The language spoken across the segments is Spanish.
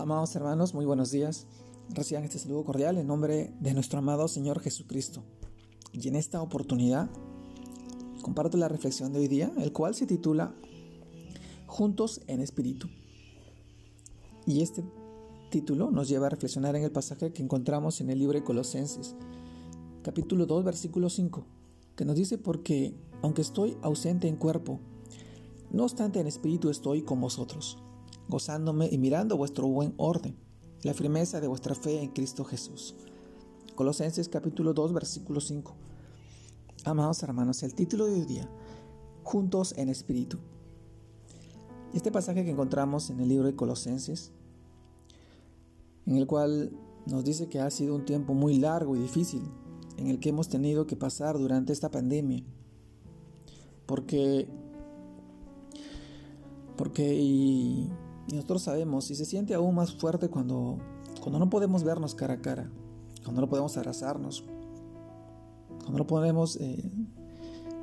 Amados hermanos, muy buenos días. Reciban este saludo cordial en nombre de nuestro amado Señor Jesucristo. Y en esta oportunidad comparto la reflexión de hoy día, el cual se titula Juntos en Espíritu. Y este título nos lleva a reflexionar en el pasaje que encontramos en el libro de Colosenses, capítulo 2, versículo 5, que nos dice, porque aunque estoy ausente en cuerpo, no obstante en espíritu estoy con vosotros gozándome y mirando vuestro buen orden, la firmeza de vuestra fe en Cristo Jesús. Colosenses capítulo 2 versículo 5. Amados hermanos, el título de hoy día, Juntos en Espíritu. Este pasaje que encontramos en el libro de Colosenses, en el cual nos dice que ha sido un tiempo muy largo y difícil, en el que hemos tenido que pasar durante esta pandemia, porque porque y y nosotros sabemos, y se siente aún más fuerte cuando, cuando no podemos vernos cara a cara, cuando no podemos abrazarnos, cuando no podemos eh,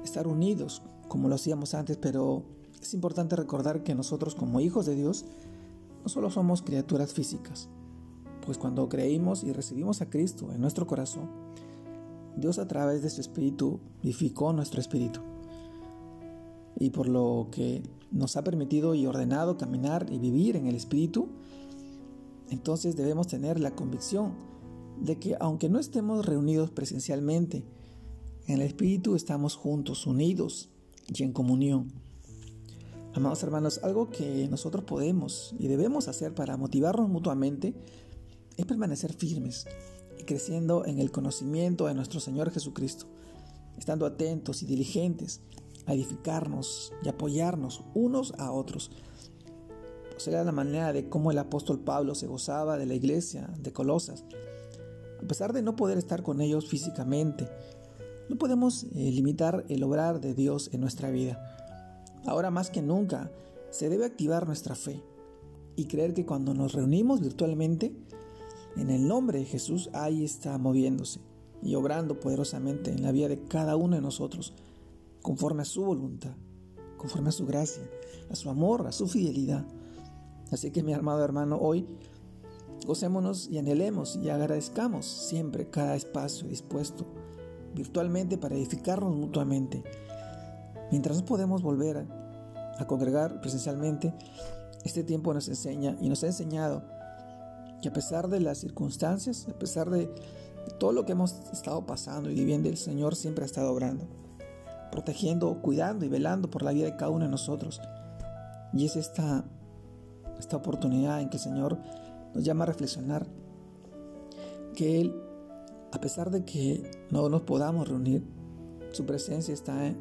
estar unidos como lo hacíamos antes, pero es importante recordar que nosotros como hijos de Dios no solo somos criaturas físicas, pues cuando creímos y recibimos a Cristo en nuestro corazón, Dios a través de su Espíritu vivificó nuestro espíritu. Y por lo que nos ha permitido y ordenado caminar y vivir en el Espíritu, entonces debemos tener la convicción de que aunque no estemos reunidos presencialmente, en el Espíritu estamos juntos, unidos y en comunión. Amados hermanos, algo que nosotros podemos y debemos hacer para motivarnos mutuamente es permanecer firmes y creciendo en el conocimiento de nuestro Señor Jesucristo, estando atentos y diligentes a edificarnos y apoyarnos unos a otros. Pues era la manera de cómo el apóstol Pablo se gozaba de la iglesia de Colosas. A pesar de no poder estar con ellos físicamente, no podemos eh, limitar el obrar de Dios en nuestra vida. Ahora más que nunca se debe activar nuestra fe y creer que cuando nos reunimos virtualmente, en el nombre de Jesús, ahí está moviéndose y obrando poderosamente en la vida de cada uno de nosotros conforme a su voluntad, conforme a su gracia, a su amor, a su fidelidad. Así que mi amado hermano, hoy gocémonos y anhelemos y agradezcamos siempre cada espacio dispuesto virtualmente para edificarnos mutuamente. Mientras no podemos volver a, congregar presencialmente, este tiempo nos enseña y nos ha enseñado que a pesar de las circunstancias, a pesar de todo lo que hemos estado pasando y viviendo, el Señor siempre ha estado obrando protegiendo, cuidando y velando por la vida de cada uno de nosotros. Y es esta, esta oportunidad en que el Señor nos llama a reflexionar que Él, a pesar de que no nos podamos reunir, su presencia está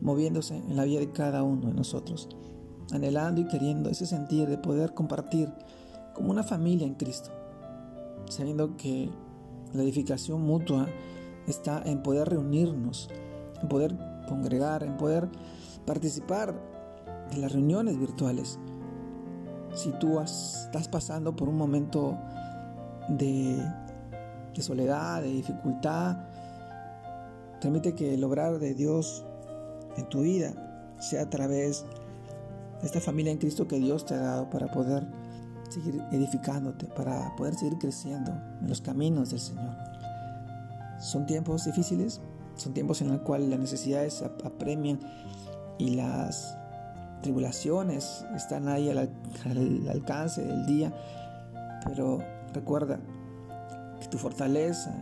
moviéndose en la vida de cada uno de nosotros, anhelando y queriendo ese sentir de poder compartir como una familia en Cristo, sabiendo que la edificación mutua está en poder reunirnos, en poder congregar, en poder participar de las reuniones virtuales. Si tú estás pasando por un momento de, de soledad, de dificultad, permite que el obrar de Dios en tu vida sea a través de esta familia en Cristo que Dios te ha dado para poder seguir edificándote, para poder seguir creciendo en los caminos del Señor. Son tiempos difíciles, son tiempos en los cuales las necesidades apremian y las tribulaciones están ahí al, alcance del día. Pero recuerda que tu fortaleza,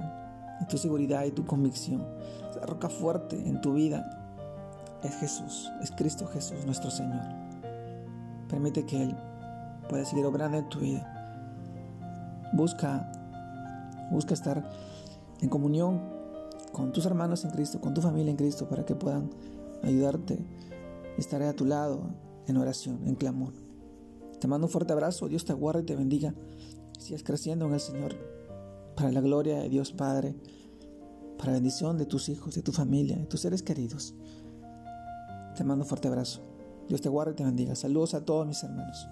y tu seguridad y tu convicción, la roca fuerte en tu vida es Jesús, es Cristo Jesús, nuestro Señor. Permite que Él pueda seguir obrando en tu vida. Busca, busca estar en comunión con tus hermanos en Cristo, con tu familia en Cristo, para que puedan ayudarte. Estaré a tu lado en oración, en clamor. Te mando un fuerte abrazo, Dios te guarde y te bendiga. Sigas creciendo en el Señor, para la gloria de Dios Padre, para bendición de tus hijos, de tu familia, de tus seres queridos. Te mando un fuerte abrazo. Dios te guarde y te bendiga. Saludos a todos mis hermanos.